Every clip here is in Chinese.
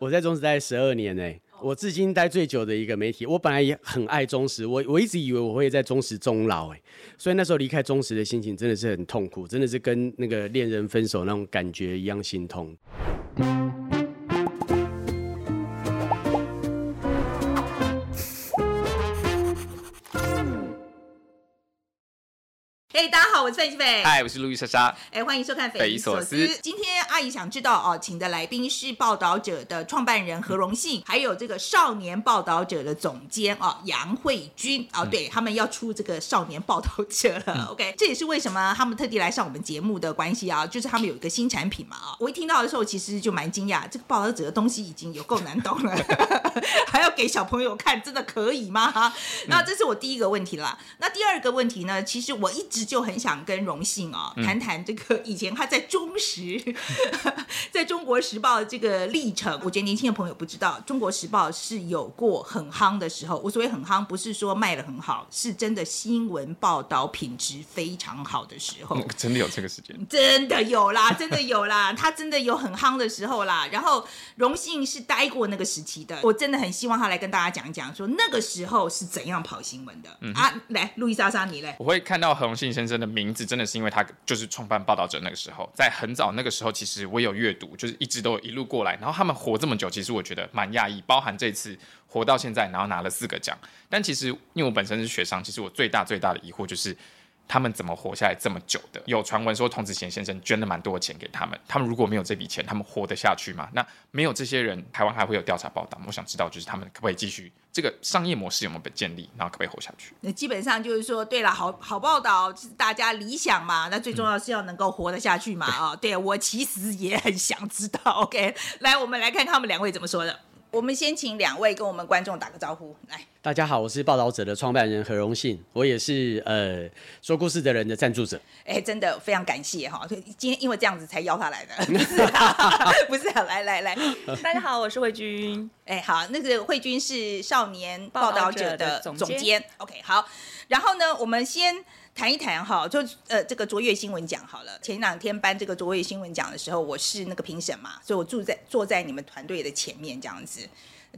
我在中时待十二年呢、我至今待最久的一个媒体。我本来也很爱中时，我我一直以为我会在中时终老哎、所以那时候离开中时的心情真的是很痛苦，真的是跟那个恋人分手那种感觉一样心痛。嘿、大家好，我是范西菲。嗨，我是路易莎莎。哎，欢迎收看《匪夷所思今天阿姨想知道哦，请的来宾是报道者的创办人何荣信，还有这个少年报道者的总监哦杨慧君哦，对他们要出这个少年报道者了。OK，这也是为什么他们特地来上我们节目的关系啊，就是他们有一个新产品嘛啊、我一听到的时候，其实就蛮惊讶，这个报道者的东西已经有够难懂了，还要给小朋友看，真的可以吗？哈，那这是我第一个问题啦。那第二个问题呢，其实我一直就很想跟荣幸哦谈谈这个以前他在中时，在中国时报的这个历程。我觉得年轻的朋友不知道，中国时报是有过很夯的时候。我所谓很夯，不是说卖的很好，是真的新闻报道品质非常好的时候。嗯 真的有这个时间？真的有啦，真的有啦，他真的有很夯的时候啦。然后荣幸是待过那个时期的，我真的很希望他来跟大家讲一讲，说那个时候是怎样跑新闻的、啊。来，路易莎莎，你嘞？我会看到何荣信先生的名名字，真的是因为他就是创办报道者那个时候，在很早那个时候，其实我有阅读，就是一直都一路过来。然后他们活这么久，其实我觉得蛮讶异，包含这次活到现在，然后拿了四个奖。但其实因为我本身是学生，其实我最大最大的疑惑就是。他们怎么活下来这么久的？有传闻说童子贤先生捐了蛮多的钱给他们，他们如果没有这笔钱，他们活得下去吗？那没有这些人，台湾还会有调查报道吗？我想知道，就是他们可不可以继续这个商业模式有没有被建立，然后可不可以活下去？那基本上就是说，对了，好好报道是大家理想嘛，那最重要是要能够活得下去嘛啊、对我其实也很想知道。OK，来，我们来看看他们两位怎么说的。我们先请两位跟我们观众打个招呼，来。大家好，我是报道者的创办人何荣信，我也是呃说故事的人的赞助者。哎，真的非常感谢哈！今天因为这样子才邀他来的，不是啊，不是啊，来来来，大家好，我是慧君。哎，好，那个慧君是少年报道者的总监，OK，好。然后呢，我们先谈一谈哈，就呃这个卓越新闻奖好了。前两天颁这个卓越新闻奖的时候，我是那个评审嘛，所以我住在坐在你们团队的前面这样子。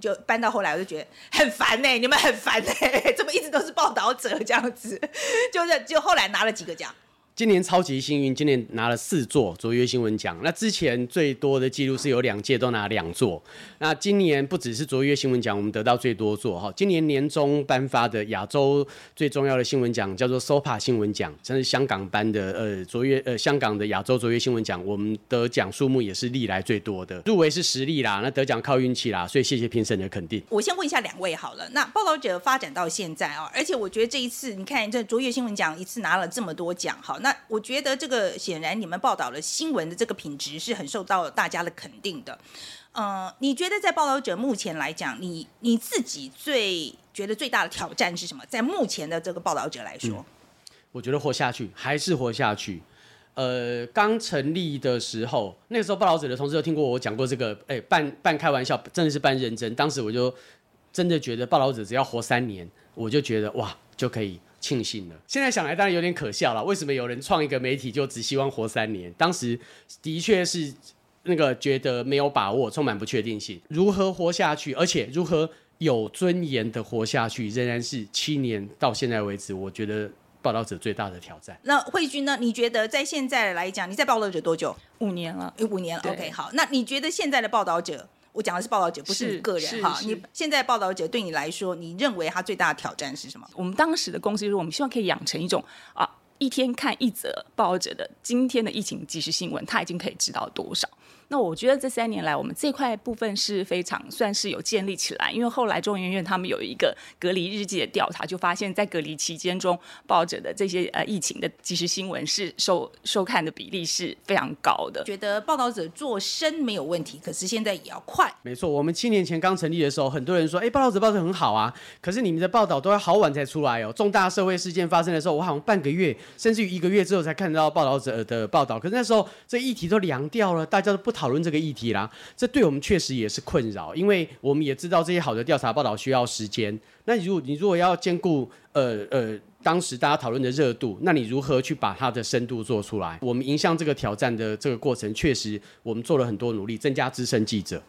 就搬到后来，我就觉得很烦呢、你们很烦呢、怎么一直都是报道者这样子？就是就后来拿了几个奖，今年超级幸运，今年拿了四座卓越新闻奖。那之前最多的记录是有两届都拿两座。那今年不只是卓越新闻奖，我们得到最多座哈。今年年终颁发的亚洲最重要的新闻奖叫做 SOPA 新闻奖，这是香港颁的呃卓越呃香港的亚洲卓越新闻奖，我们得奖数目也是历来最多的。入围是实力啦，那得奖靠运气啦，所以谢谢评审的肯定。我先问一下两位好了，那报道者发展到现在啊、而且我觉得这一次你看这卓越新闻奖一次拿了这么多奖，好，那我觉得这个显然你们报道的新闻的这个品质是很受到大家的肯定的。呃，你觉得在报道者目前来讲，你你自己最觉得最大的挑战是什么？在目前的这个报道者来说，我觉得活下去还是活下去。呃，刚成立的时候，那个时候报道者的同事都听过我讲过这个，哎，半半开玩笑，真的是半认真。当时我就真的觉得报道者只要活三年，我就觉得哇，就可以庆幸了。现在想来当然有点可笑了，为什么有人创一个媒体就只希望活三年？当时的确是那个觉得没有把握，充满不确定性，如何活下去，而且如何有尊严的活下去，仍然是七年到现在为止，我觉得报道者最大的挑战。那慧君呢？你觉得在现在来讲，你在报道者多久？五年了，五年了。OK，好，那你觉得现在的报道者？我讲的是报道者，不是是你个人哈。你现在报道者对你来说，你认为他最大的挑战是什么？我们当时的公司就是我们希望可以养成一种啊，一天看一则报道者的今天的疫情即时新闻，他已经可以知道多少。那我觉得这三年来，我们这块部分是非常算是有建立起来，因为后来中研院他们有一个隔离日记的调查，就发现，在隔离期间中，报道者的这些呃疫情的即时新闻是收收看的比例是非常高的。觉得报道者做深没有问题，可是现在也要快。没错，我们七年前刚成立的时候，很多人说，哎，报道者报道很好啊，可是你们的报道都要好晚才出来哦。重大社会事件发生的时候，我好像半个月甚至于一个月之后才看到报道者的报道，可是那时候这议题都凉掉了，大家都不讨论这个议题啦。这对我们确实也是困扰，因为我们也知道这些好的调查报道需要时间。那如果你如果要兼顾呃呃当时大家讨论的热度，那你如何去把它的深度做出来？我们迎向这个挑战的这个过程，确实我们做了很多努力，增加资深记者。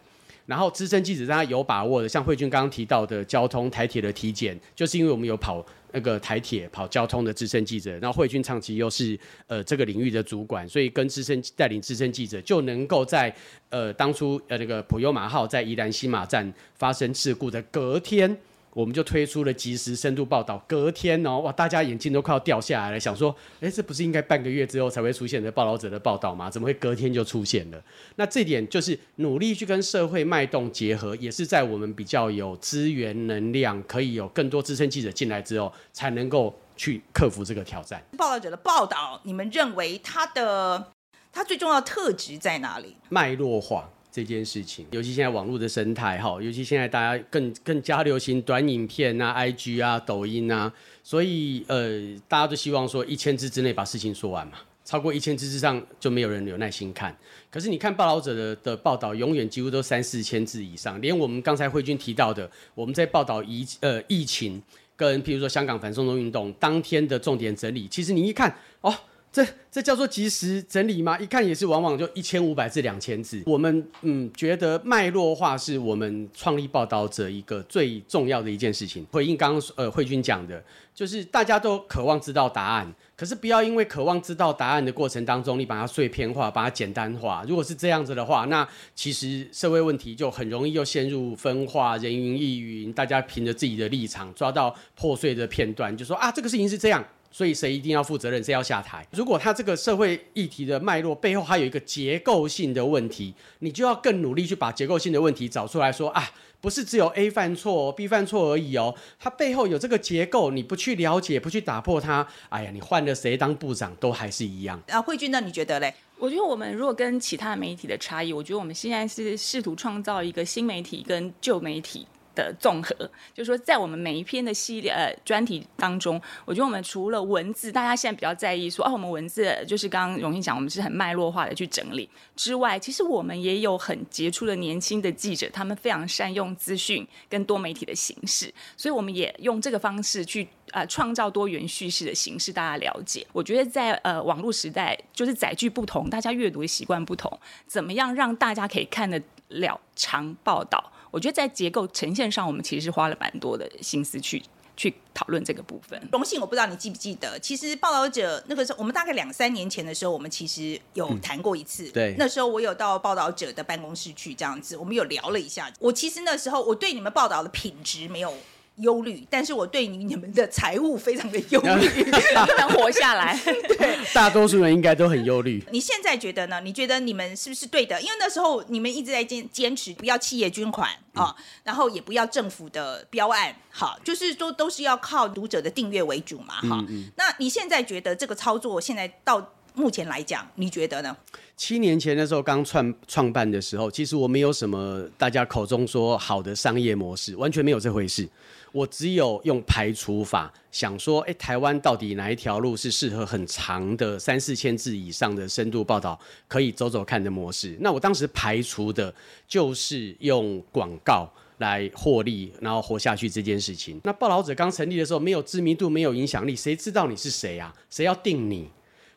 然后资深记者让他有把握的，像慧君刚刚提到的交通台铁的体检，就是因为我们有跑那个台铁跑交通的资深记者，然后慧君长期又是呃这个领域的主管，所以跟资深带领资深记者就能够在呃当初呃那个普悠马号在宜兰新马站发生事故的隔天。我们就推出了即时深度报道，隔天哦，哇，大家眼镜都快要掉下来了，想说，哎，这不是应该半个月之后才会出现的报道者的报道吗？怎么会隔天就出现了？那这点就是努力去跟社会脉动结合，也是在我们比较有资源能量，可以有更多资深记者进来之后，才能够去克服这个挑战。报道者的报道，你们认为它的它最重要的特质在哪里？脉络化。这件事情，尤其现在网络的生态哈，尤其现在大家更更加流行短影片啊、IG 啊、抖音啊，所以呃，大家都希望说一千字之内把事情说完嘛，超过一千字之上就没有人有耐心看。可是你看报道者的的报道，永远几乎都三四千字以上，连我们刚才慧君提到的，我们在报道疫呃疫情跟譬如说香港反送中运动当天的重点整理，其实你一看哦。这这叫做及时整理吗？一看也是，往往就一千五百字、两千字。我们嗯觉得脉络化是我们创立报道者一个最重要的一件事情。回应刚刚呃慧君讲的，就是大家都渴望知道答案，可是不要因为渴望知道答案的过程当中，你把它碎片化、把它简单化。如果是这样子的话，那其实社会问题就很容易又陷入分化、人云亦云，大家凭着自己的立场抓到破碎的片段，就说啊这个事情是这样。所以谁一定要负责任？谁要下台？如果他这个社会议题的脉络背后还有一个结构性的问题，你就要更努力去把结构性的问题找出来说啊，不是只有 A 犯错，B 犯错而已哦，它背后有这个结构，你不去了解，不去打破它，哎呀，你换了谁当部长都还是一样。啊，慧君呢？你觉得嘞？我觉得我们如果跟其他媒体的差异，我觉得我们现在是试图创造一个新媒体跟旧媒体。的综合，就是说，在我们每一篇的系列呃专题当中，我觉得我们除了文字，大家现在比较在意说，哦，我们文字就是刚刚荣幸讲，我们是很脉络化的去整理之外，其实我们也有很杰出的年轻的记者，他们非常善用资讯跟多媒体的形式，所以我们也用这个方式去呃创造多元叙事的形式，大家了解。我觉得在呃网络时代，就是载具不同，大家阅读的习惯不同，怎么样让大家可以看得了长报道？我觉得在结构呈现上，我们其实是花了蛮多的心思去去讨论这个部分。荣幸，我不知道你记不记得，其实报道者那个时候，我们大概两三年前的时候，我们其实有谈过一次。对，那时候我有到报道者的办公室去，这样子，我们有聊了一下。我其实那时候我对你们报道的品质没有。忧虑，但是我对你你们的财务非常的忧虑，不能活下来。对，大多数人应该都很忧虑。你现在觉得呢？你觉得你们是不是对的？因为那时候你们一直在坚坚持不要企业捐款啊，然后也不要政府的标案，好，就是说都是要靠读者的订阅为主嘛，哈。那你现在觉得这个操作现在到目前来讲，你觉得呢？七年前的时候刚创创办的时候，其实我没有什么大家口中说好的商业模式，完全没有这回事。我只有用排除法想说，哎，台湾到底哪一条路是适合很长的三四千字以上的深度报道可以走走看的模式？那我当时排除的就是用广告来获利，然后活下去这件事情。那报道者刚成立的时候，没有知名度，没有影响力，谁知道你是谁啊？谁要定你？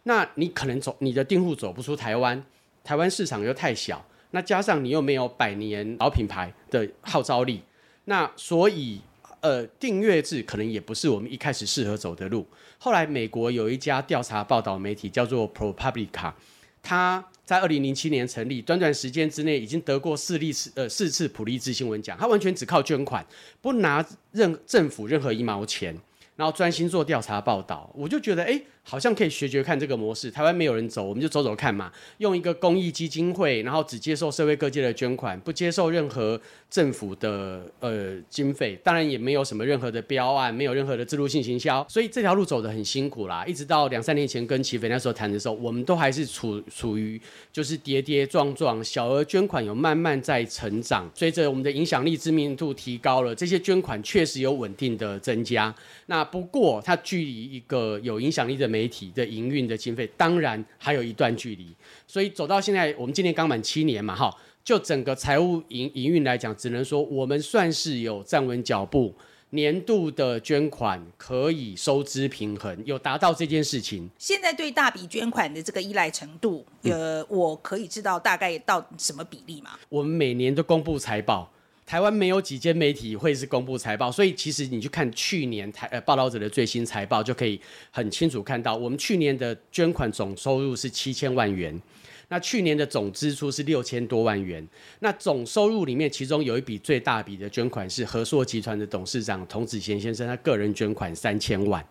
那你可能走你的订户走不出台湾，台湾市场又太小，那加上你又没有百年老品牌的号召力，那所以。呃，订阅制可能也不是我们一开始适合走的路。后来，美国有一家调查报道媒体叫做 ProPublica，它在二零零七年成立，短短时间之内已经得过四例次呃四次普利兹新闻奖。它完全只靠捐款，不拿任政府任何一毛钱，然后专心做调查报道。我就觉得，哎。好像可以学学看这个模式，台湾没有人走，我们就走走看嘛。用一个公益基金会，然后只接受社会各界的捐款，不接受任何政府的呃经费，当然也没有什么任何的标案，没有任何的自入性行销，所以这条路走得很辛苦啦。一直到两三年前跟齐飞那时候谈的时候，我们都还是处处于就是跌跌撞撞，小额捐款有慢慢在成长，随着我们的影响力知名度提高了，这些捐款确实有稳定的增加。那不过它距离一个有影响力的媒媒体的营运的经费当然还有一段距离，所以走到现在，我们今年刚满七年嘛，哈，就整个财务营营运来讲，只能说我们算是有站稳脚步，年度的捐款可以收支平衡，有达到这件事情。现在对大笔捐款的这个依赖程度，呃，我可以知道大概到什么比例吗？我们每年都公布财报，台湾没有几间媒体会是公布财报，所以其实你去看去年台呃报道者的最新财报，就可以很清楚看到，我们去年的捐款总收入是七千万元。那去年的总支出是六千多万元，那总收入里面，其中有一笔最大笔的捐款是和硕集团的董事长童子贤先生，他个人捐款三千万，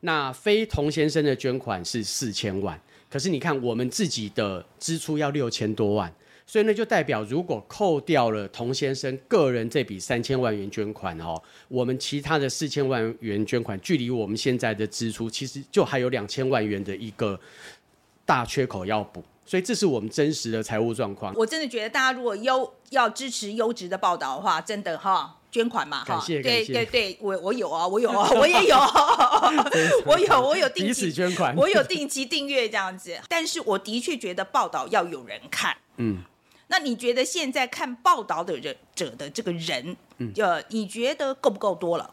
那非童先生的捐款是四千万，可是你看我们自己的支出要六千多万，所以呢就代表如果扣掉了童先生个人这笔三千万元捐款哦，我们其他的四千万元捐款，距离我们现在的支出其实就还有两千万元的一个大缺口要补。所以这是我们真实的财务状况。我真的觉得大家如果优要支持优质的报道的话，真的哈捐款嘛哈，对对对，我我有啊，我有啊，我也有，我有我有定期捐款，我有定期订阅这样子。但是我的确觉得报道要有人看，嗯。那你觉得现在看报道的人者的这个人，嗯呃，你觉得够不够多了？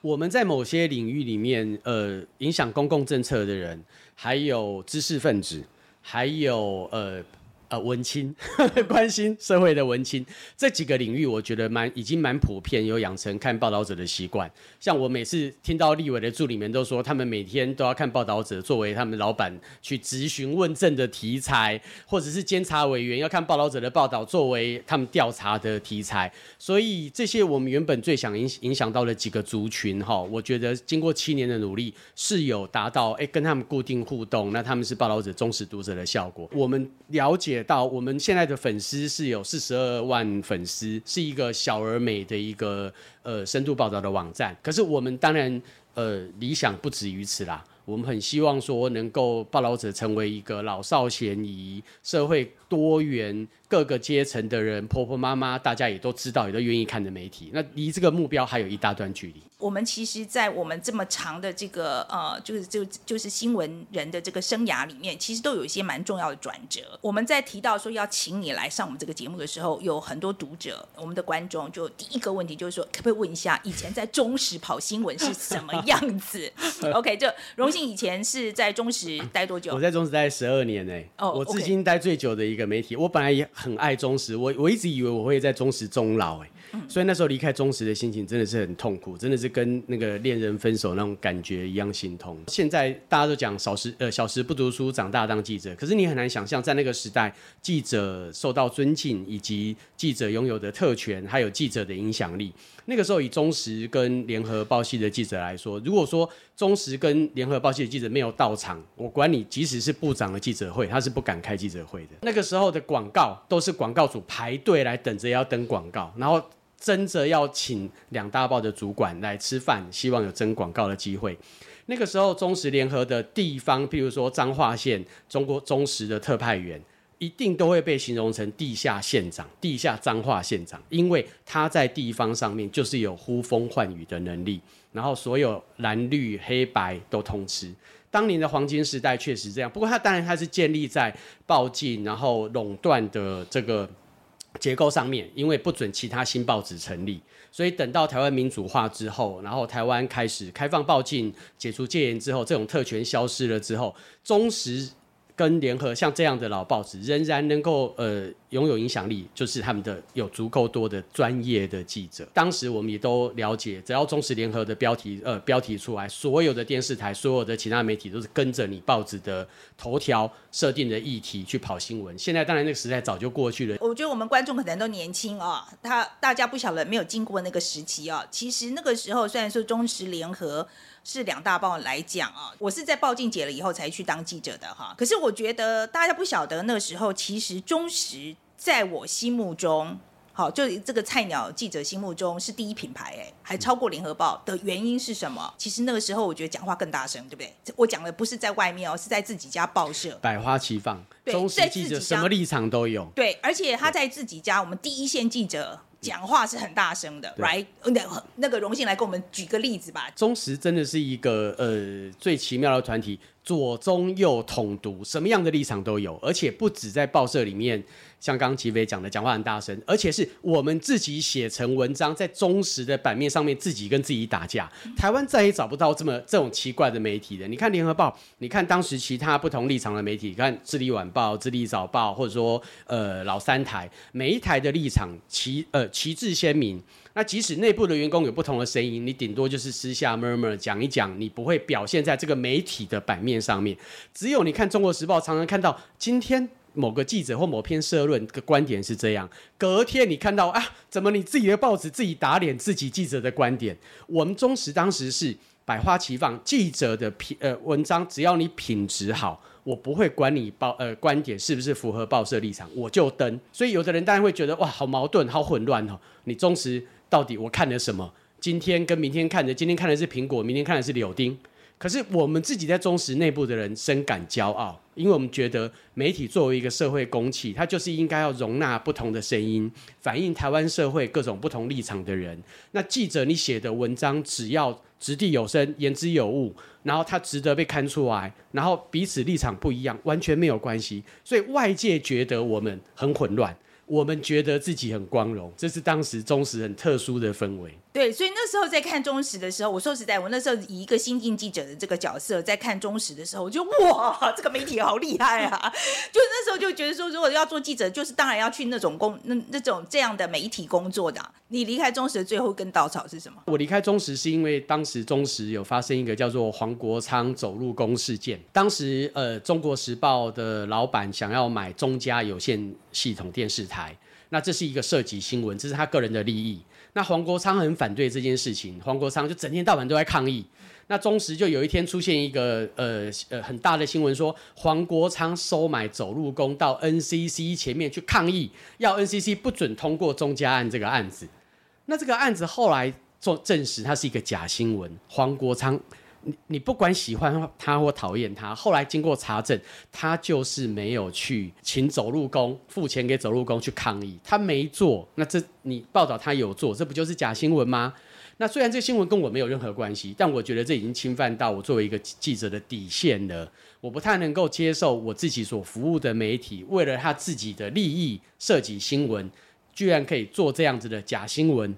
我们在某些领域里面，呃，影响公共政策的人，还有知识分子。还有呃。呃，文青 关心社会的文青这几个领域，我觉得蛮已经蛮普遍，有养成看报道者的习惯。像我每次听到立委的助理们都说，他们每天都要看报道者，作为他们老板去咨询问政的题材，或者是监察委员要看报道者的报道，作为他们调查的题材。所以这些我们原本最想影影响到的几个族群哈，我觉得经过七年的努力，是有达到哎跟他们固定互动，那他们是报道者忠实读者的效果。我们了解。到我们现在的粉丝是有四十二万粉丝，是一个小而美的一个呃深度报道的网站。可是我们当然呃理想不止于此啦，我们很希望说能够报道者成为一个老少咸宜、社会多元。各个阶层的人，婆婆妈妈，大家也都知道，也都愿意看的媒体。那离这个目标还有一大段距离。我们其实，在我们这么长的这个呃，就是就就是新闻人的这个生涯里面，其实都有一些蛮重要的转折。我们在提到说要请你来上我们这个节目的时候，有很多读者，我们的观众就第一个问题就是说，可不可以问一下，以前在中时跑新闻是什么样子？OK，就荣幸以前是在中时待多久？我在中时待十二年呢。哦，我至今待最久的一个媒体。我本来也。很爱忠实，我我一直以为我会在忠实终老，哎。所以那时候离开中时的心情真的是很痛苦，真的是跟那个恋人分手那种感觉一样心痛。现在大家都讲少时呃小时不读书，长大当记者，可是你很难想象在那个时代，记者受到尊敬，以及记者拥有的特权，还有记者的影响力。那个时候以中时跟联合报系的记者来说，如果说中时跟联合报系的记者没有到场，我管你即使是部长的记者会，他是不敢开记者会的。那个时候的广告都是广告组排队来等着要登广告，然后。争着要请两大报的主管来吃饭，希望有争广告的机会。那个时候，中时联合的地方，譬如说彰化县中国中时的特派员，一定都会被形容成地下县长、地下彰化县长，因为他在地方上面就是有呼风唤雨的能力，然后所有蓝绿黑白都通吃。当年的黄金时代确实这样，不过他当然他是建立在报禁然后垄断的这个。结构上面，因为不准其他新报纸成立，所以等到台湾民主化之后，然后台湾开始开放报禁、解除戒严之后，这种特权消失了之后，忠实。跟联合像这样的老报纸仍然能够呃拥有影响力，就是他们的有足够多的专业的记者。当时我们也都了解，只要中时联合的标题呃标题出来，所有的电视台、所有的其他媒体都是跟着你报纸的头条设定的议题去跑新闻。现在当然那个时代早就过去了。我觉得我们观众可能都年轻啊，他大家不晓得没有经过那个时期啊。其实那个时候虽然说中时联合。是两大报来讲啊，我是在报禁解了以后才去当记者的哈。可是我觉得大家不晓得那时候，其实中时在我心目中，好就这个菜鸟记者心目中是第一品牌哎，还超过联合报的原因是什么？其实那个时候我觉得讲话更大声，对不对？我讲的不是在外面哦，是在自己家报社，百花齐放，中时记者什么立场都有。对，而且他在自己家，我们第一线记者。讲话是很大声的，right？那那个荣幸来给我们举个例子吧。忠实真的是一个呃最奇妙的团体，左中右统独，什么样的立场都有，而且不止在报社里面，像刚刚齐飞讲的，讲话很大声，而且是我们自己写成文章，在忠实的版面上面自己跟自己打架。台湾再也找不到这么这种奇怪的媒体了。你看联合报，你看当时其他不同立场的媒体，看智利晚报、智利早报，或者说呃老三台，每一台的立场旗呃旗帜鲜明。那即使内部的员工有不同的声音，你顶多就是私下 murmur 讲一讲，你不会表现在这个媒体的版面上面。只有你看《中国时报》，常常看到今天某个记者或某篇社论的观点是这样，隔天你看到啊，怎么你自己的报纸自己打脸自己记者的观点？我们中时当时是百花齐放，记者的品呃文章，只要你品质好，我不会管你报呃观点是不是符合报社立场，我就登。所以有的人当然会觉得哇，好矛盾，好混乱哦。你中时。到底我看了什么？今天跟明天看的，今天看的是苹果，明天看的是柳丁。可是我们自己在中时内部的人深感骄傲，因为我们觉得媒体作为一个社会公器，它就是应该要容纳不同的声音，反映台湾社会各种不同立场的人。那记者你写的文章，只要掷地有声、言之有物，然后它值得被看出来，然后彼此立场不一样，完全没有关系。所以外界觉得我们很混乱。我们觉得自己很光荣，这是当时中时很特殊的氛围。对，所以那时候在看中时的时候，我说实在，我那时候以一个新进记者的这个角色在看中时的时候，我就哇，这个媒体好厉害啊！就那时候就觉得说，如果要做记者，就是当然要去那种工那那种这样的媒体工作的。你离开中时的最后一根稻草是什么？我离开中时是因为当时中时有发生一个叫做黄国昌走路工事件。当时呃，中国时报的老板想要买中嘉有线系统电视台，那这是一个涉及新闻，这是他个人的利益。那黄国昌很反对这件事情，黄国昌就整天到晚都在抗议。那中时就有一天出现一个呃呃很大的新闻，说黄国昌收买走路工到 NCC 前面去抗议，要 NCC 不准通过中嘉案这个案子。那这个案子后来做证实，它是一个假新闻。黄国昌。你你不管喜欢他或讨厌他，后来经过查证，他就是没有去请走路工付钱给走路工去抗议，他没做。那这你报道他有做，这不就是假新闻吗？那虽然这新闻跟我没有任何关系，但我觉得这已经侵犯到我作为一个记者的底线了。我不太能够接受我自己所服务的媒体为了他自己的利益设计新闻，居然可以做这样子的假新闻。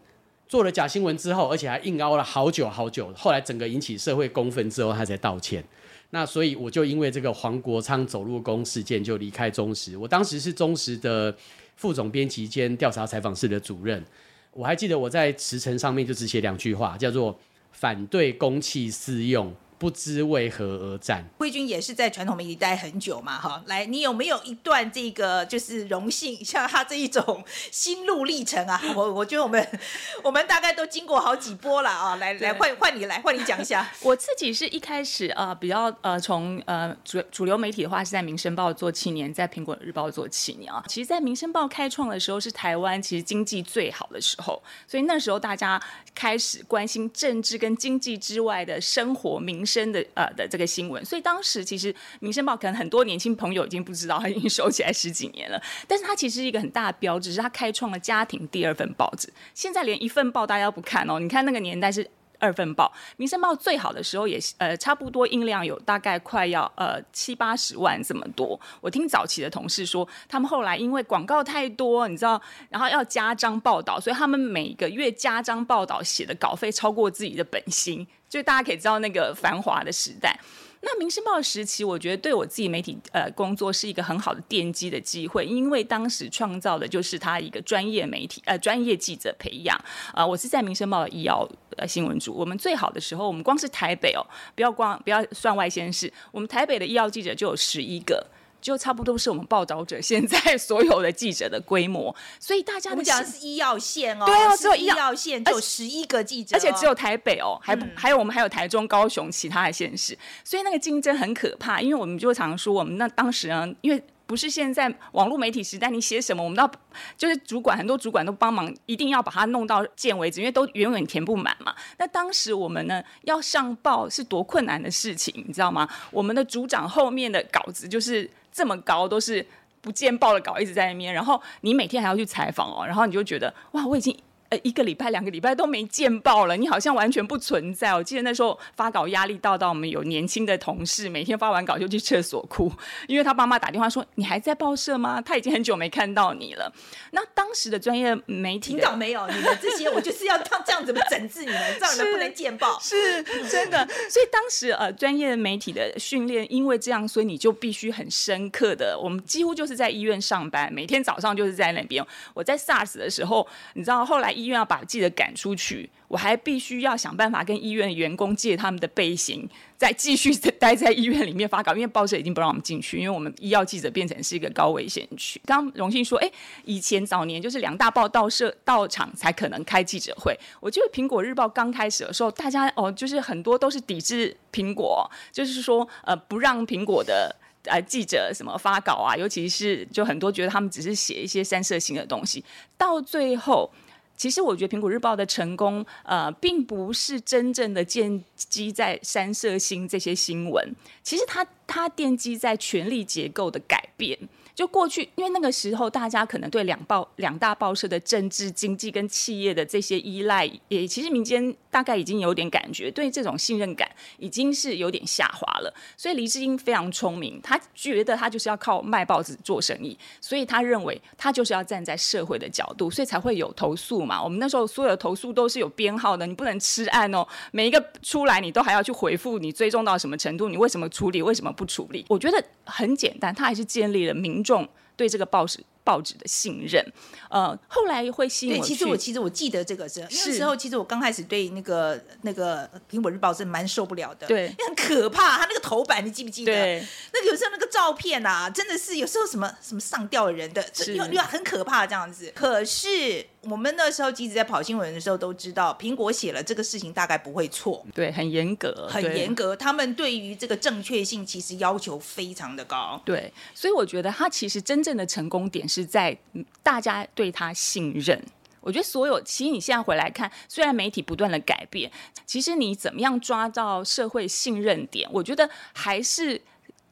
做了假新闻之后，而且还硬凹了好久好久，后来整个引起社会公愤之后，他才道歉。那所以我就因为这个黄国昌走路工事件就离开中时。我当时是中时的副总编辑兼调查采访室的主任。我还记得我在辞呈上面就只写两句话，叫做反对公器私用。不知为何而战。慧君也是在传统媒体待很久嘛，哈，来，你有没有一段这个就是荣幸，像他这一种心路历程啊？我我觉得我们 我们大概都经过好几波了啊，来来换换你来换你讲一下。我自己是一开始呃比较呃从呃主主流媒体的话是在《民生报》做七年，在《苹果日报》做七年啊。其实，在《民生报》开创的时候是台湾其实经济最好的时候，所以那时候大家开始关心政治跟经济之外的生活民。生的呃的这个新闻，所以当时其实《民生报》可能很多年轻朋友已经不知道，它 已经收起来十几年了。但是它其实是一个很大的标志，是它开创了家庭第二份报纸。现在连一份报大家都不看哦，你看那个年代是二份报，《民生报》最好的时候也呃差不多音量有大概快要呃七八十万这么多。我听早期的同事说，他们后来因为广告太多，你知道，然后要加章报道，所以他们每个月加章报道写的稿费超过自己的本薪。就大家可以知道那个繁华的时代，那《民生报》时期，我觉得对我自己媒体呃工作是一个很好的奠基的机会，因为当时创造的就是他一个专业媒体呃专业记者培养啊，我是在《民生报》的医药呃新闻组，我们最好的时候，我们光是台北哦，不要光不要算外县市，我们台北的医药记者就有十一个。就差不多是我们报道者现在所有的记者的规模，所以大家讲的是医药线哦，对啊，只有医药线就十一个记者，而且只有台北哦，还不还有我们还有台中、高雄其他的县市，所以那个竞争很可怕。因为我们就常说，我们那当时呢，因为不是现在网络媒体时代，你写什么，我们都要就是主管很多主管都帮忙，一定要把它弄到见为止，因为都远远填不满嘛。那当时我们呢要上报是多困难的事情，你知道吗？我们的组长后面的稿子就是。这么高都是不见报的稿一直在那边，然后你每天还要去采访哦，然后你就觉得哇，我已经呃一个礼拜、两个礼拜都没见报了，你好像完全不存在。我记得那时候发稿压力大到我们有年轻的同事，每天发完稿就去厕所哭，因为他爸妈打电话说：“你还在报社吗？他已经很久没看到你了。”那当时的专业媒体听到没有？你们这些我就是要这样这样子整治你们，这样人不能见报。是真的，所以当时呃，专业媒体的训练，因为这样，所以你就必须很深刻的，我们几乎就是在医院上班，每天早上就是在那边。我在 SARS 的时候，你知道后来医院要把记者赶出去，我还必须要想办法跟医院的员工借他们的背心，再继续待在医院里面发稿，因为报社已经不让我们进去，因为我们医药记者变成是一个高危险区。刚荣幸说，哎，以前早年就是两大报到社到场才可能开记者会。我记得苹果日报刚开始的时候，大家哦，就是很多都是抵制苹果，就是说呃，不让苹果的。呃，记者什么发稿啊？尤其是就很多觉得他们只是写一些三色性的东西，到最后，其实我觉得苹果日报的成功，呃，并不是真正的建基在三色星这些新闻，其实它它奠基在权力结构的改变。就过去，因为那个时候大家可能对两报两大报社的政治、经济跟企业的这些依赖，也其实民间大概已经有点感觉，对这种信任感已经是有点下滑了。所以黎智英非常聪明，他觉得他就是要靠卖报纸做生意，所以他认为他就是要站在社会的角度，所以才会有投诉嘛。我们那时候所有的投诉都是有编号的，你不能吃案哦，每一个出来你都还要去回复，你追踪到什么程度，你为什么处理，为什么不处理？我觉得很简单，他还是建立了民。众对这个报纸报纸的信任，呃，后来会吸引对，其实我其实我记得这个是那时候，其实我刚开始对那个那个苹果日报是蛮受不了的，对，很可怕，它那个头版你记不记得？对，那个有时候那个照片啊，真的是有时候什么什么上吊的人的，又又很可怕这样子。可是。我们那时候即使在跑新闻的时候都知道，苹果写了这个事情大概不会错，对，很严格，很严格。他们对于这个正确性其实要求非常的高，对。所以我觉得他其实真正的成功点是在大家对他信任。我觉得所有，其实你现在回来看，虽然媒体不断的改变，其实你怎么样抓到社会信任点，我觉得还是。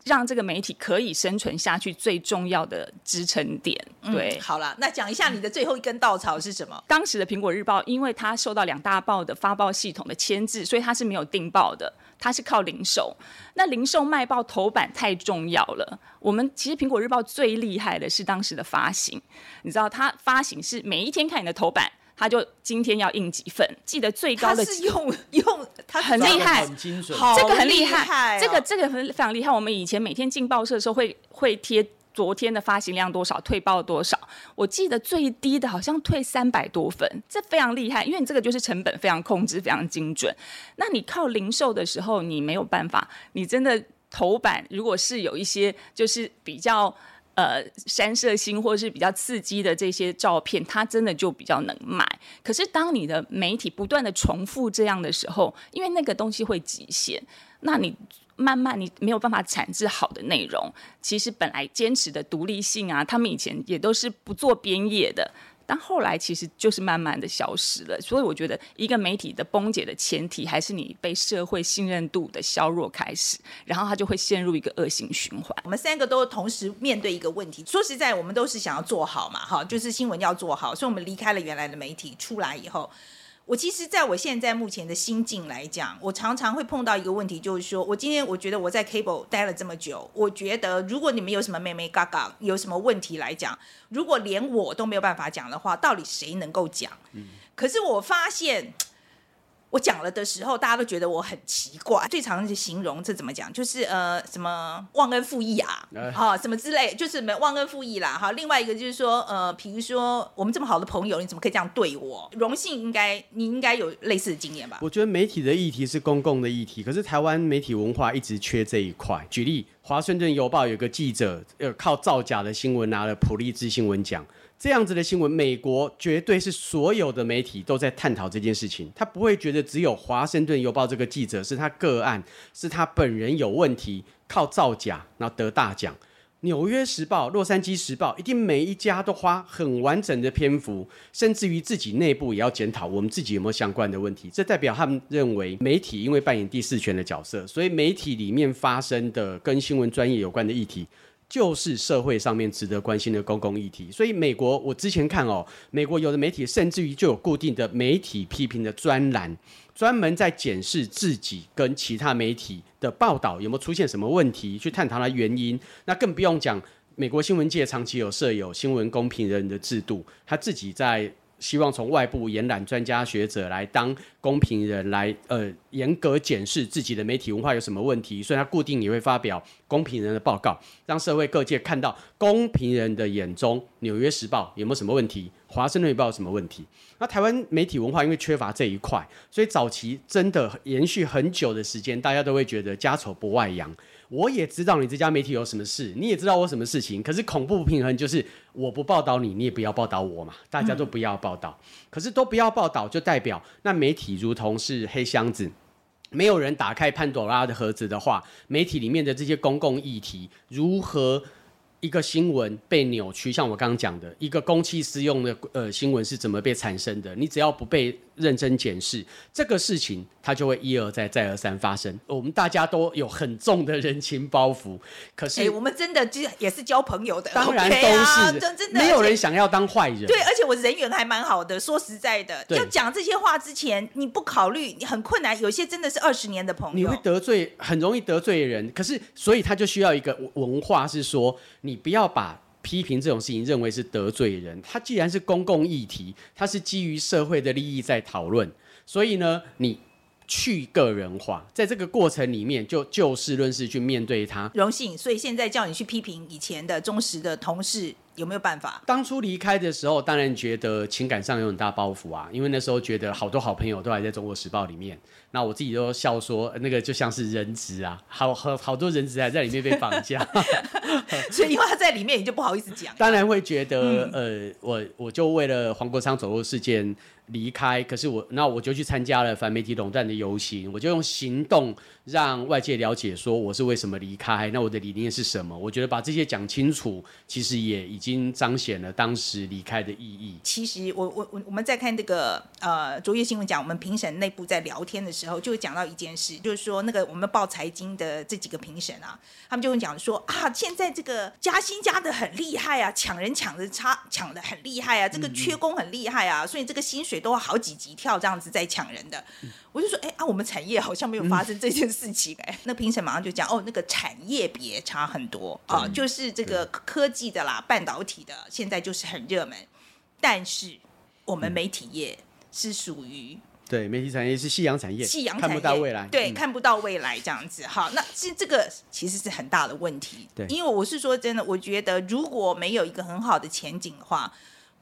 让这个媒体可以生存下去最重要的支撑点，对。好了，那讲一下你的最后一根稻草是什么？当时的苹果日报，因为它受到两大报的发报系统的牵制，所以它是没有订报的，它是靠零售。那零售卖报头版太重要了。我们其实苹果日报最厉害的是当时的发行，你知道它发行是每一天看你的头版。他就今天要印几份，记得最高的是用 用，他很厉害，很精准，这个很厉害，这个这个很非常厉害。我们以前每天进报社的时候，会会贴昨天的发行量多少，退报多少。我记得最低的好像退三百多份，这非常厉害，因为你这个就是成本非常控制，非常精准。那你靠零售的时候，你没有办法，你真的头版如果是有一些就是比较。呃，山色星或是比较刺激的这些照片，它真的就比较能卖。可是当你的媒体不断的重复这样的时候，因为那个东西会极限，那你慢慢你没有办法产制好的内容。其实本来坚持的独立性啊，他们以前也都是不做编页的。但后来其实就是慢慢的消失了，所以我觉得一个媒体的崩解的前提还是你被社会信任度的削弱开始，然后它就会陷入一个恶性循环。我们三个都同时面对一个问题，说实在，我们都是想要做好嘛，哈，就是新闻要做好，所以我们离开了原来的媒体出来以后。我其实，在我现在目前的心境来讲，我常常会碰到一个问题，就是说我今天我觉得我在 Cable 待了这么久，我觉得如果你们有什么妹妹嘎嘎有什么问题来讲，如果连我都没有办法讲的话，到底谁能够讲？嗯，可是我发现。我讲了的时候，大家都觉得我很奇怪。最常的形容这怎么讲？就是呃，什么忘恩负义啊，哈，什么之类，就是什么忘恩负义啦，哈。另外一个就是说，呃，比如说我们这么好的朋友，你怎么可以这样对我？荣幸应该你应该有类似的经验吧？我觉得媒体的议题是公共的议题，可是台湾媒体文化一直缺这一块。举例，华盛顿邮报有个记者，呃，靠造假的新闻拿了普利兹新闻奖。这样子的新闻，美国绝对是所有的媒体都在探讨这件事情，他不会觉得只有华盛顿邮报这个记者是他个案，是他本人有问题，靠造假然后得大奖。纽约时报、洛杉矶时报一定每一家都花很完整的篇幅，甚至于自己内部也要检讨我们自己有没有相关的问题。这代表他们认为媒体因为扮演第四权的角色，所以媒体里面发生的跟新闻专业有关的议题。就是社会上面值得关心的公共议题。所以美国，我之前看哦，美国有的媒体甚至于就有固定的媒体批评的专栏，专门在检视自己跟其他媒体的报道有没有出现什么问题，去探讨它原因。那更不用讲，美国新闻界长期有设有新闻公平人的制度，他自己在。希望从外部延揽专家学者来当公平人，来呃严格检视自己的媒体文化有什么问题，所以他固定也会发表公平人的报告，让社会各界看到公平人的眼中《纽约时报》有没有什么问题，《华盛顿邮报》有什么问题。那台湾媒体文化因为缺乏这一块，所以早期真的延续很久的时间，大家都会觉得家丑不外扬。我也知道你这家媒体有什么事，你也知道我什么事情。可是恐怖平衡就是我不报道你，你也不要报道我嘛，大家都不要报道。可是都不要报道，就代表那媒体如同是黑箱子，没有人打开潘朵拉的盒子的话，媒体里面的这些公共议题如何？一个新闻被扭曲，像我刚刚讲的，一个公器私用的呃新闻是怎么被产生的？你只要不被认真检视这个事情，它就会一而再再而三发生。我们大家都有很重的人情包袱，可是我们真的就也是交朋友的，当然都是，真的没有人想要当坏人。对，而且我人缘还蛮好的。说实在的，要讲这些话之前，你不考虑，你很困难。有些真的是二十年的朋友，你会得罪，很容易得罪人。可是，所以他就需要一个文化，是说。你你不要把批评这种事情认为是得罪人，它既然是公共议题，它是基于社会的利益在讨论，所以呢，你去个人化，在这个过程里面就就事论事去面对它。荣幸，所以现在叫你去批评以前的忠实的同事。有没有办法？当初离开的时候，当然觉得情感上有很大包袱啊，因为那时候觉得好多好朋友都还在中国时报里面，那我自己都笑说，那个就像是人质啊，好好好多人质还在里面被绑架，所以因为他在里面，你就不好意思讲。当然会觉得，呃，我我就为了黄国昌走路事件。离开，可是我那我就去参加了反媒体垄断的游行，我就用行动让外界了解说我是为什么离开，那我的理念是什么？我觉得把这些讲清楚，其实也已经彰显了当时离开的意义。其实我我我我们在看这个呃卓越新闻讲，我们评审内部在聊天的时候，就讲到一件事，就是说那个我们报财经的这几个评审啊，他们就会讲说啊，现在这个加薪加的很厉害啊，抢人抢的差抢的很厉害啊，这个缺工很厉害啊，所以这个薪水。都好几级跳这样子在抢人的，我就说，哎啊，我们产业好像没有发生这件事情，哎，那评审马上就讲，哦，那个产业别差很多啊，就是这个科技的啦，半导体的，现在就是很热门，但是我们媒体业是属于对媒体产业是夕阳产业，夕阳看不到未来，对，看不到未来这样子，好，那其实这个其实是很大的问题，对，因为我是说真的，我觉得如果没有一个很好的前景的话。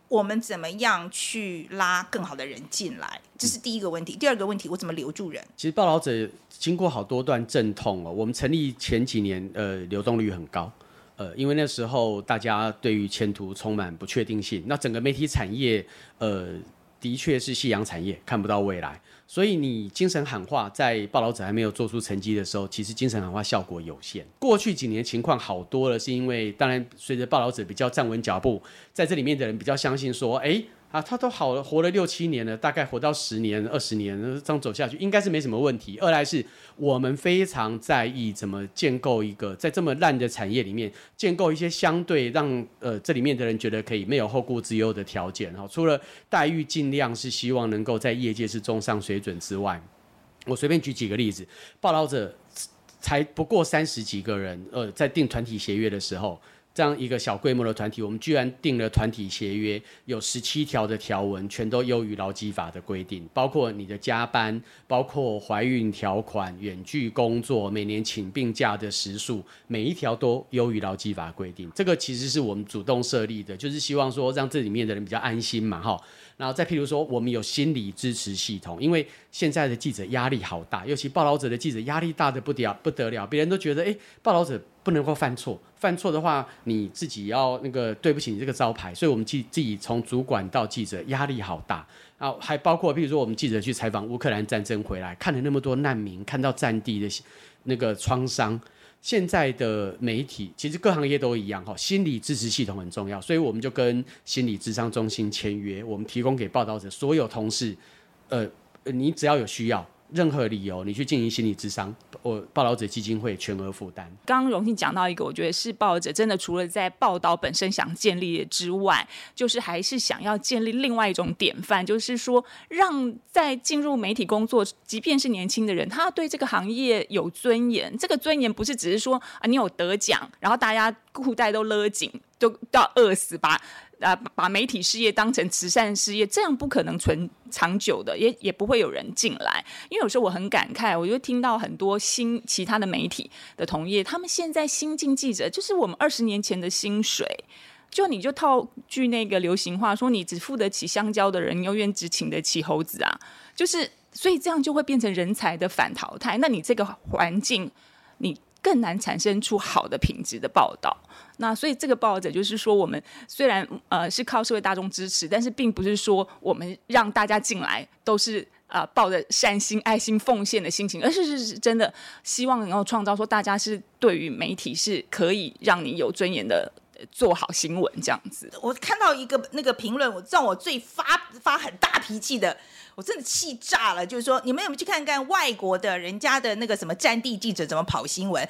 我们怎么样去拉更好的人进来？这是第一个问题。第二个问题，我怎么留住人？其实报道者经过好多段阵痛哦。我们成立前几年，呃，流动率很高，呃，因为那时候大家对于前途充满不确定性。那整个媒体产业，呃，的确是夕阳产业，看不到未来。所以你精神喊话，在报道者还没有做出成绩的时候，其实精神喊话效果有限。过去几年情况好多了，是因为当然随着报道者比较站稳脚步，在这里面的人比较相信说，哎。啊，他都好了，活了六七年了，大概活到十年、二十年，这样走下去应该是没什么问题。二来是我们非常在意怎么建构一个在这么烂的产业里面建构一些相对让呃这里面的人觉得可以没有后顾之忧的条件。哈，除了待遇尽量是希望能够在业界是中上水准之外，我随便举几个例子，报道者才不过三十几个人，呃，在订团体协约的时候。这样一个小规模的团体，我们居然定了团体协约，有十七条的条文，全都优于劳基法的规定，包括你的加班，包括怀孕条款、远距工作、每年请病假的时数，每一条都优于劳基法规定。这个其实是我们主动设立的，就是希望说让这里面的人比较安心嘛，哈。然后再譬如说，我们有心理支持系统，因为现在的记者压力好大，尤其报道者的记者压力大的不得不得了，别人都觉得，哎，报道者不能够犯错，犯错的话，你自己要那个对不起你这个招牌，所以我们记自己从主管到记者压力好大，啊还包括譬如说我们记者去采访乌克兰战争回来，看了那么多难民，看到战地的那个创伤。现在的媒体其实各行业都一样哈，心理支持系统很重要，所以我们就跟心理智商中心签约，我们提供给报道者所有同事，呃，你只要有需要，任何理由你去进行心理智商，我报道者基金会全额负担。刚刚荣幸讲到一个，我觉得是报道者真的除了在报道本身想建立之外，就是还是想要建立另外一种典范，就是说让在进入媒体工作，即便是年轻的人，他对这个行业有尊严。这个尊严不是只是说啊，你有得奖，然后大家裤带都勒紧，都要饿死吧。啊，把媒体事业当成慈善事业，这样不可能存长久的，也也不会有人进来。因为有时候我很感慨，我就听到很多新其他的媒体的同业，他们现在新进记者就是我们二十年前的薪水。就你就套句那个流行话说，你只付得起香蕉的人，永远只请得起猴子啊。就是所以这样就会变成人才的反淘汰。那你这个环境，更难产生出好的品质的报道。那所以这个报道者就是说，我们虽然呃是靠社会大众支持，但是并不是说我们让大家进来都是呃抱着善心、爱心、奉献的心情，而是是是真的希望能够创造说大家是对于媒体是可以让你有尊严的做好新闻这样子。我看到一个那个评论，我让我最发发很大脾气的，我真的气炸了。就是说，你们有没有去看看外国的人家的那个什么战地记者怎么跑新闻？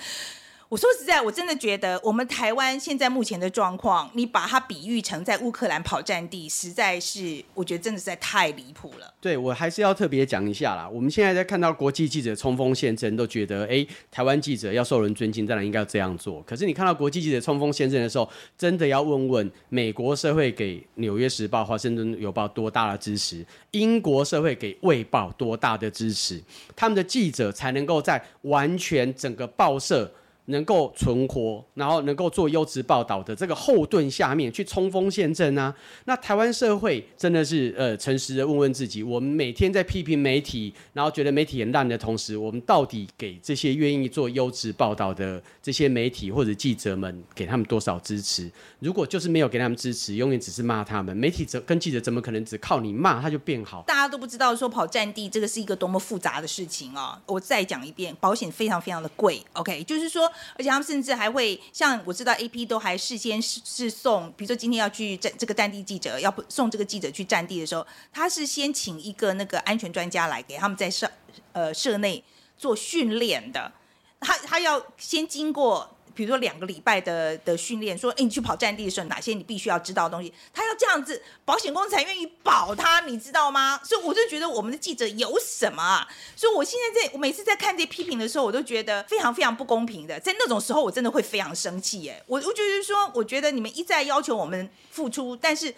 我说实在，我真的觉得我们台湾现在目前的状况，你把它比喻成在乌克兰跑战地，实在是我觉得真的实在太离谱了。对我还是要特别讲一下啦。我们现在在看到国际记者冲锋陷阵，都觉得哎，台湾记者要受人尊敬，当然应该要这样做。可是你看到国际记者冲锋陷阵的时候，真的要问问美国社会给《纽约时报》《华盛顿邮报》多大的支持？英国社会给《卫报》多大的支持？他们的记者才能够在完全整个报社。能够存活，然后能够做优质报道的这个后盾下面去冲锋陷阵啊！那台湾社会真的是呃诚实的问问自己：我们每天在批评媒体，然后觉得媒体很烂的同时，我们到底给这些愿意做优质报道的这些媒体或者记者们，给他们多少支持？如果就是没有给他们支持，永远只是骂他们，媒体怎跟记者怎么可能只靠你骂他就变好？大家都不知道说跑战地这个是一个多么复杂的事情啊！我再讲一遍，保险非常非常的贵。OK，就是说。而且他们甚至还会像我知道，A P 都还事先是是送，比如说今天要去战这个战地记者要不送这个记者去战地的时候，他是先请一个那个安全专家来给他们在社呃社内做训练的，他他要先经过。比如说两个礼拜的的训练，说，哎，你去跑战地的时候，哪些你必须要知道的东西？他要这样子，保险公司才愿意保他，你知道吗？所以我就觉得我们的记者有什么？啊？所以我现在在我每次在看这批评的时候，我都觉得非常非常不公平的。在那种时候，我真的会非常生气。耶。我我就是说，我觉得你们一再要求我们付出，但是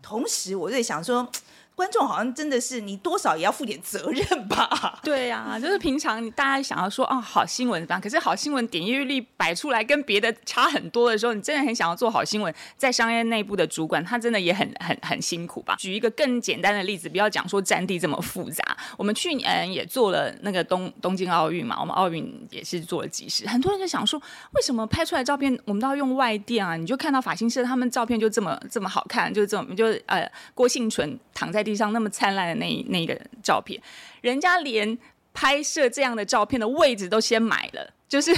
同时我在想说。观众好像真的是你多少也要负点责任吧？对呀，就是平常大家想要说啊好新闻吧，可是好新闻点阅率摆出来跟别的差很多的时候，你真的很想要做好新闻，在商业内部的主管他真的也很很 很辛苦吧？举一个更简单的例子，不要讲说战地这么复杂，我们去年也做了那个东东京奥运嘛，我们奥运也是做了几十，很多人就想说，为什么拍出来照片我们都要用外电啊？你就看到法新社他们照片就这么这么好看，就是这么就呃郭幸存躺在。地上那么灿烂的那那个照片，人家连拍摄这样的照片的位置都先买了，就是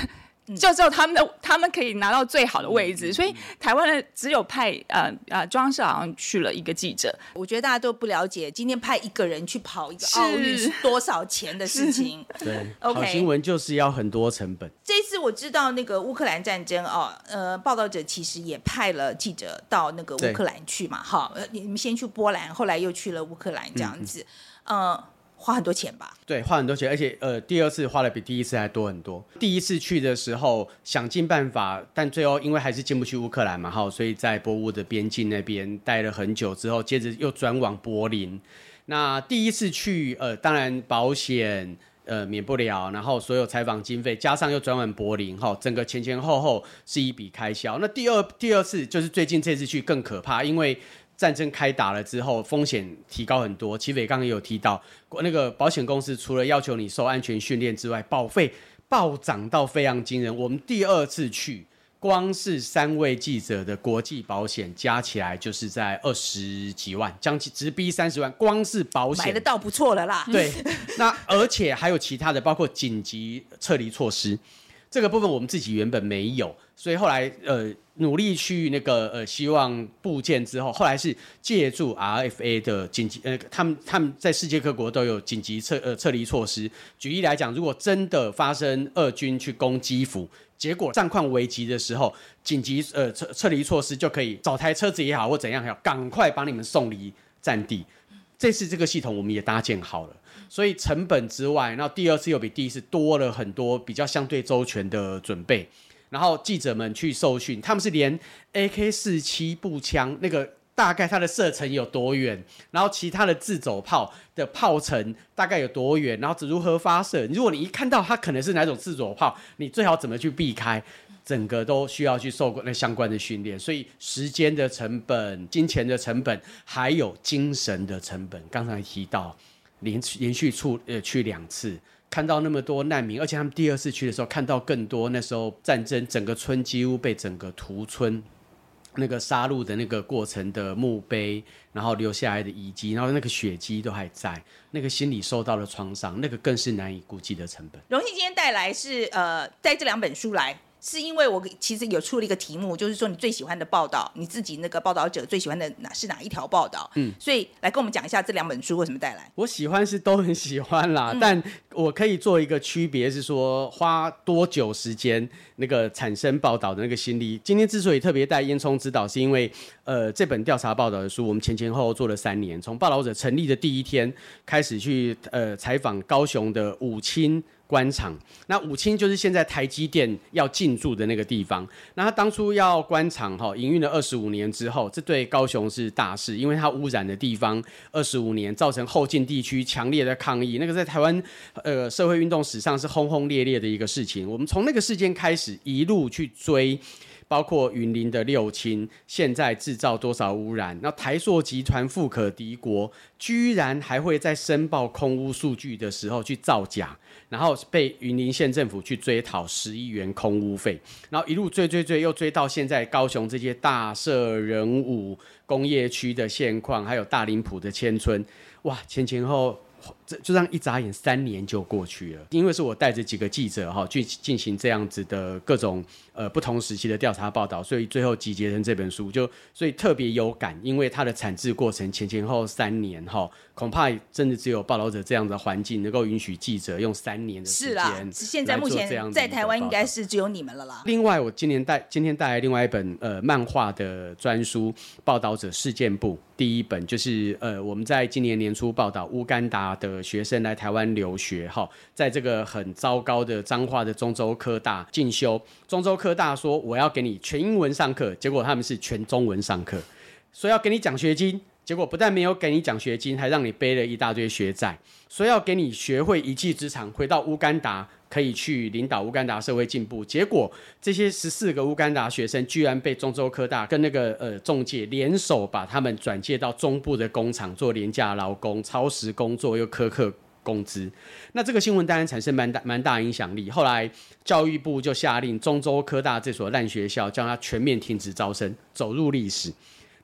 就只有他们的他们可以拿到最好的位置，所以台湾的只有派呃呃装饰好像去了一个记者，我觉得大家都不了解，今天派一个人去跑一个奥运是多少钱的事情。对，好新闻就是要很多成本。这次我知道那个乌克兰战争哦，呃，报道者其实也派了记者到那个乌克兰去嘛，哈，你们先去波兰，后来又去了乌克兰，这样子，呃，花很多钱吧？对，花很多钱，而且呃，第二次花的比第一次还多很多。第一次去的时候想尽办法，但最后因为还是进不去乌克兰嘛，哈，所以在波乌的边境那边待了很久之后，接着又转往柏林。那第一次去，呃，当然保险。呃，免不了，然后所有采访经费加上又转往柏林，哈，整个前前后后是一笔开销。那第二第二次就是最近这次去更可怕，因为战争开打了之后，风险提高很多。齐伟刚刚也有提到，那个保险公司除了要求你受安全训练之外，保费暴涨到非常惊人。我们第二次去。光是三位记者的国际保险加起来，就是在二十几万，将近直逼三十万。光是保险买得倒不错了啦。对，那而且还有其他的，包括紧急撤离措施。这个部分我们自己原本没有，所以后来呃努力去那个呃希望部件之后，后来是借助 RFA 的紧急呃他们他们在世界各国都有紧急撤呃撤离措施。举例来讲，如果真的发生俄军去攻基辅，结果战况危急的时候，紧急呃撤撤离措施就可以找台车子也好或怎样也好，赶快把你们送离战地。这次这个系统我们也搭建好了，所以成本之外，那第二次又比第一次多了很多比较相对周全的准备。然后记者们去受训，他们是连 AK 四七步枪那个大概它的射程有多远，然后其他的自走炮的炮程大概有多远，然后如何发射。如果你一看到它可能是哪种自走炮，你最好怎么去避开。整个都需要去受过那相关的训练，所以时间的成本、金钱的成本，还有精神的成本。刚才提到连续连续出呃去两次，看到那么多难民，而且他们第二次去的时候看到更多。那时候战争整个村几乎被整个屠村那个杀戮的那个过程的墓碑，然后留下来的遗迹，然后那个血迹都还在，那个心理受到了创伤，那个更是难以估计的成本。荣幸今天带来是呃带这两本书来。是因为我其实有出了一个题目，就是说你最喜欢的报道，你自己那个报道者最喜欢的哪是哪一条报道？嗯，所以来跟我们讲一下这两本书为什么带来。我喜欢是都很喜欢啦，但我可以做一个区别，是说花多久时间那个产生报道的那个心力。今天之所以特别带烟囱指导，是因为呃这本调查报道的书，我们前前后后做了三年，从报道者成立的第一天开始去呃采访高雄的五清。官场，那五清就是现在台积电要进驻的那个地方。那他当初要官场哈，营运了二十五年之后，这对高雄是大事，因为它污染的地方二十五年，造成后进地区强烈的抗议。那个在台湾呃社会运动史上是轰轰烈烈的一个事情。我们从那个事件开始一路去追。包括云林的六轻，现在制造多少污染？那台塑集团富可敌国，居然还会在申报空污数据的时候去造假，然后被云林县政府去追讨十亿元空屋费，然后一路追追追，又追到现在高雄这些大社人武工业区的现况，还有大林埔的千村，哇，前前后。这就这样一眨眼，三年就过去了。因为是我带着几个记者哈去进行这样子的各种呃不同时期的调查报道，所以最后集结成这本书，就所以特别有感，因为它的产制过程前前后三年哈，恐怕真的只有报道者这样的环境能够允许记者用三年的时间。是现在目前在台湾应该是只有你们了啦。另外，我今年带今天带来另外一本呃漫画的专书《报道者事件部》，第一本就是呃我们在今年年初报道乌干达的。学生来台湾留学，哈，在这个很糟糕的脏话的中州科大进修。中州科大说我要给你全英文上课，结果他们是全中文上课，说要给你奖学金，结果不但没有给你奖学金，还让你背了一大堆学债。说要给你学会一技之长，回到乌干达。可以去领导乌干达社会进步，结果这些十四个乌干达学生居然被中州科大跟那个呃中介联手把他们转介到中部的工厂做廉价劳工、超时工作又苛刻工资。那这个新闻当然产生蛮大蛮大影响力。后来教育部就下令中州科大这所烂学校将它全面停止招生，走入历史。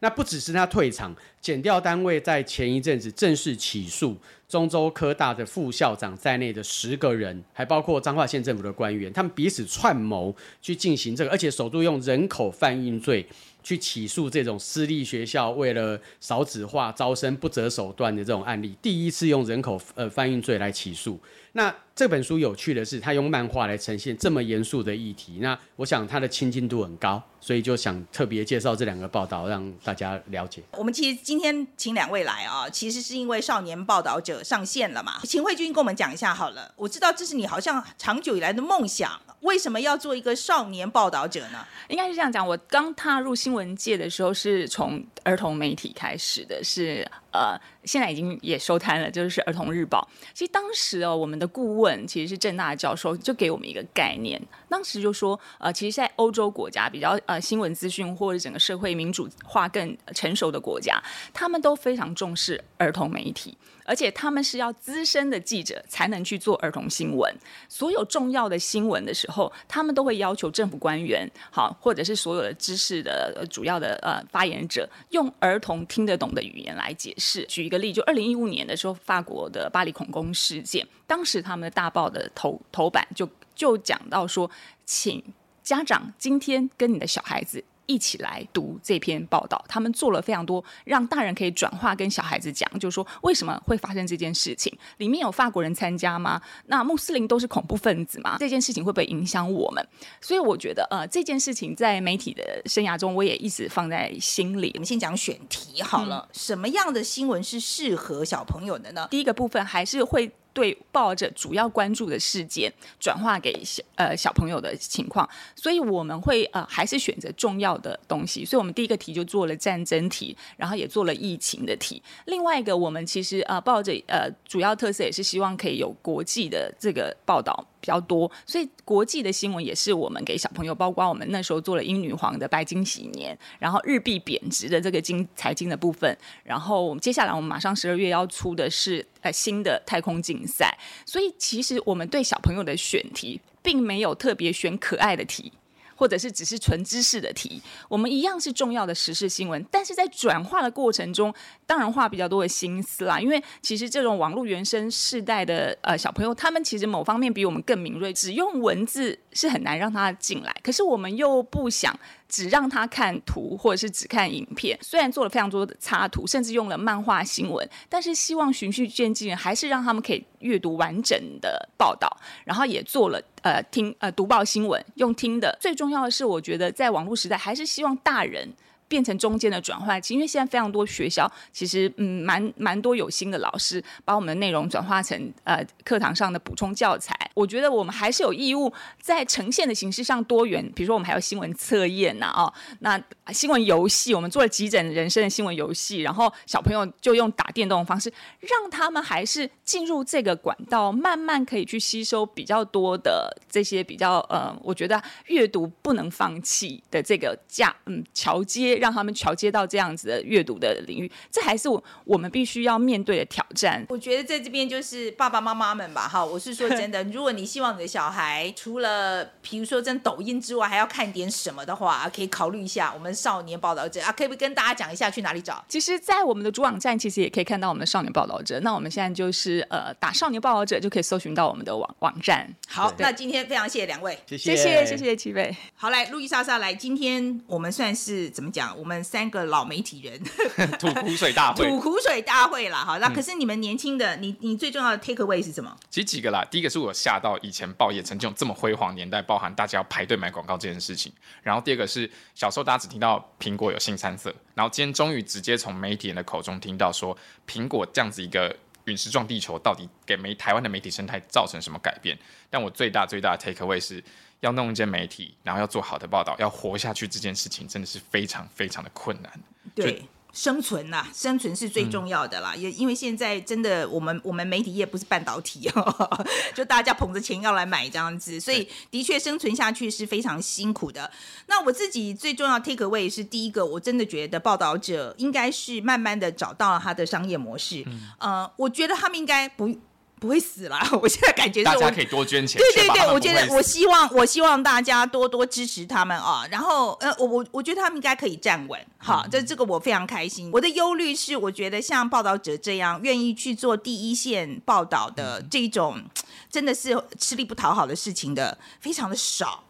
那不只是他退场，检调单位在前一阵子正式起诉中州科大的副校长在内的十个人，还包括彰化县政府的官员，他们彼此串谋去进行这个，而且首度用人口贩运罪去起诉这种私立学校为了少子化招生不择手段的这种案例，第一次用人口呃贩运罪来起诉。那这本书有趣的是，他用漫画来呈现这么严肃的议题。那我想他的亲近度很高，所以就想特别介绍这两个报道，让大家了解。我们其实今天请两位来啊，其实是因为少年报道者上线了嘛。秦慧君跟我们讲一下好了。我知道这是你好像长久以来的梦想，为什么要做一个少年报道者呢？应该是这样讲，我刚踏入新闻界的时候是从儿童媒体开始的，是。呃，现在已经也收摊了，就是《儿童日报》。其实当时哦，我们的顾问其实是郑大教授，就给我们一个概念。当时就说，呃，其实，在欧洲国家比较呃新闻资讯或者整个社会民主化更成熟的国家，他们都非常重视儿童媒体。而且他们是要资深的记者才能去做儿童新闻。所有重要的新闻的时候，他们都会要求政府官员，好，或者是所有的知识的主要的呃发言者，用儿童听得懂的语言来解释。举一个例，就二零一五年的时候，法国的巴黎恐攻事件，当时他们的大报的头头版就。就讲到说，请家长今天跟你的小孩子。一起来读这篇报道，他们做了非常多，让大人可以转化跟小孩子讲，就是说为什么会发生这件事情？里面有法国人参加吗？那穆斯林都是恐怖分子吗？这件事情会不会影响我们？所以我觉得，呃，这件事情在媒体的生涯中，我也一直放在心里。我们先讲选题好了，什么样的新闻是适合小朋友的呢？第一个部分还是会。对抱着主要关注的事件转化给小呃小朋友的情况，所以我们会呃还是选择重要的东西。所以我们第一个题就做了战争题，然后也做了疫情的题。另外一个，我们其实呃抱着呃主要特色也是希望可以有国际的这个报道。比较多，所以国际的新闻也是我们给小朋友，包括我们那时候做了英女皇的白金禧年，然后日币贬值的这个金财经的部分，然后我们接下来我们马上十二月要出的是呃新的太空竞赛，所以其实我们对小朋友的选题并没有特别选可爱的题。或者是只是纯知识的题，我们一样是重要的时事新闻，但是在转化的过程中，当然花比较多的心思啦。因为其实这种网络原生世代的呃小朋友，他们其实某方面比我们更敏锐，只用文字是很难让他进来。可是我们又不想。只让他看图，或者是只看影片。虽然做了非常多的插图，甚至用了漫画新闻，但是希望循序渐进，还是让他们可以阅读完整的报道。然后也做了呃听呃读报新闻，用听的。最重要的是，我觉得在网络时代，还是希望大人。变成中间的转换器，因为现在非常多学校，其实嗯，蛮蛮多有心的老师把我们的内容转化成呃课堂上的补充教材。我觉得我们还是有义务在呈现的形式上多元，比如说我们还有新闻测验呐，哦，那新闻游戏，我们做了急诊人生的新闻游戏，然后小朋友就用打电动的方式，让他们还是进入这个管道，慢慢可以去吸收比较多的这些比较呃，我觉得阅读不能放弃的这个架嗯桥接。让他们桥接到这样子的阅读的领域，这还是我我们必须要面对的挑战。我觉得在这边就是爸爸妈妈们吧，哈，我是说真的，如果你希望你的小孩除了比如说真抖音之外，还要看点什么的话，可以考虑一下我们少年报道者啊，可以不跟大家讲一下去哪里找？其实，在我们的主网站，其实也可以看到我们的少年报道者。那我们现在就是呃，打少年报道者就可以搜寻到我们的网网站。好，那今天非常谢谢两位，谢谢谢谢谢齐飞。好，来路易莎莎来，今天我们算是怎么讲？我们三个老媒体人 吐苦水大会，吐苦水大会了哈。那可是你们年轻的，你你最重要的 take away 是什么？其实几个啦，第一个是我吓到以前报业曾经有这么辉煌年代，包含大家要排队买广告这件事情。然后第二个是小时候大家只听到苹果有新三色，然后今天终于直接从媒体人的口中听到说苹果这样子一个陨石撞地球，到底给媒台湾的媒体生态造成什么改变？但我最大最大的 take away 是。要弄一间媒体，然后要做好的报道，要活下去，这件事情真的是非常非常的困难。对，生存呐，生存是最重要的啦。也因为现在真的，我们我们媒体业不是半导体哦，就大家捧着钱要来买这样子，所以的确生存下去是非常辛苦的。那我自己最重要 take away 是第一个，我真的觉得报道者应该是慢慢的找到了他的商业模式。呃，我觉得他们应该不。不会死啦，我现在感觉大家可以多捐钱。对对对，我觉得我希望我希望大家多多支持他们啊。然后呃，我我我觉得他们应该可以站稳，好，这这个我非常开心。我的忧虑是，我觉得像报道者这样愿意去做第一线报道的这种，真的是吃力不讨好的事情的，非常的少。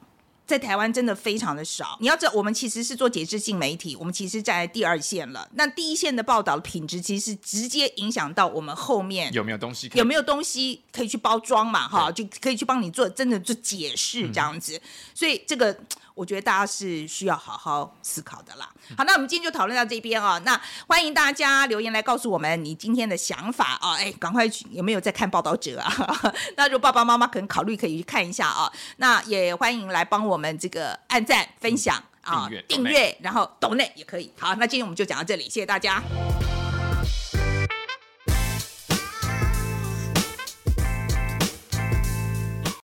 在台湾真的非常的少。你要知道，我们其实是做解释性媒体，我们其实在第二线了。那第一线的报道的品质，其实直接影响到我们后面有没有东西，有没有东西可以去包装嘛？哈，就可以去帮你做真的做解释这样子。所以这个。我觉得大家是需要好好思考的啦。好，那我们今天就讨论到这边啊。那欢迎大家留言来告诉我们你今天的想法啊。哎，赶快去有没有在看报道者啊？那如果爸爸妈妈可能考虑可以去看一下啊。那也欢迎来帮我们这个按赞、分享啊、订阅，然后抖内也可以。好，那今天我们就讲到这里，谢谢大家。